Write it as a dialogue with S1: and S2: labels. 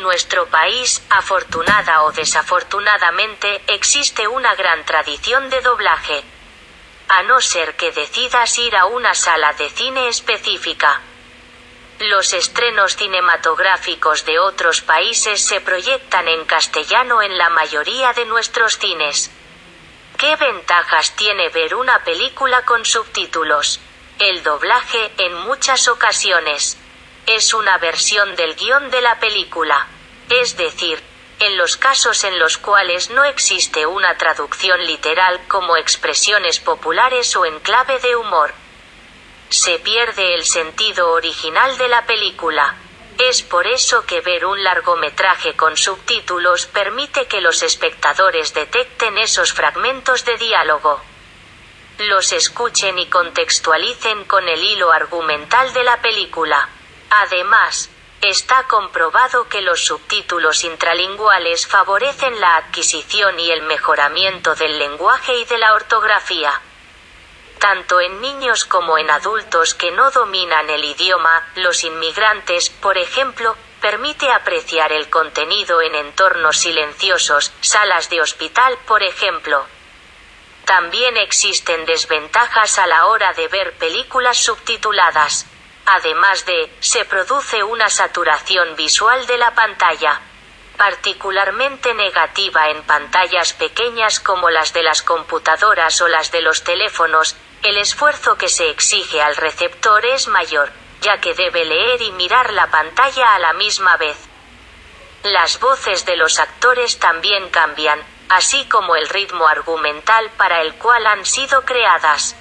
S1: En nuestro país, afortunada o desafortunadamente, existe una gran tradición de doblaje. A no ser que decidas ir a una sala de cine específica. Los estrenos cinematográficos de otros países se proyectan en castellano en la mayoría de nuestros cines. ¿Qué ventajas tiene ver una película con subtítulos? El doblaje, en muchas ocasiones, es una versión del guion de la película. Es decir, en los casos en los cuales no existe una traducción literal como expresiones populares o en clave de humor se pierde el sentido original de la película. Es por eso que ver un largometraje con subtítulos permite que los espectadores detecten esos fragmentos de diálogo. Los escuchen y contextualicen con el hilo argumental de la película. Además, está comprobado que los subtítulos intralinguales favorecen la adquisición y el mejoramiento del lenguaje y de la ortografía tanto en niños como en adultos que no dominan el idioma, los inmigrantes, por ejemplo, permite apreciar el contenido en entornos silenciosos, salas de hospital, por ejemplo. También existen desventajas a la hora de ver películas subtituladas. Además de, se produce una saturación visual de la pantalla particularmente negativa en pantallas pequeñas como las de las computadoras o las de los teléfonos, el esfuerzo que se exige al receptor es mayor, ya que debe leer y mirar la pantalla a la misma vez. Las voces de los actores también cambian, así como el ritmo argumental para el cual han sido creadas.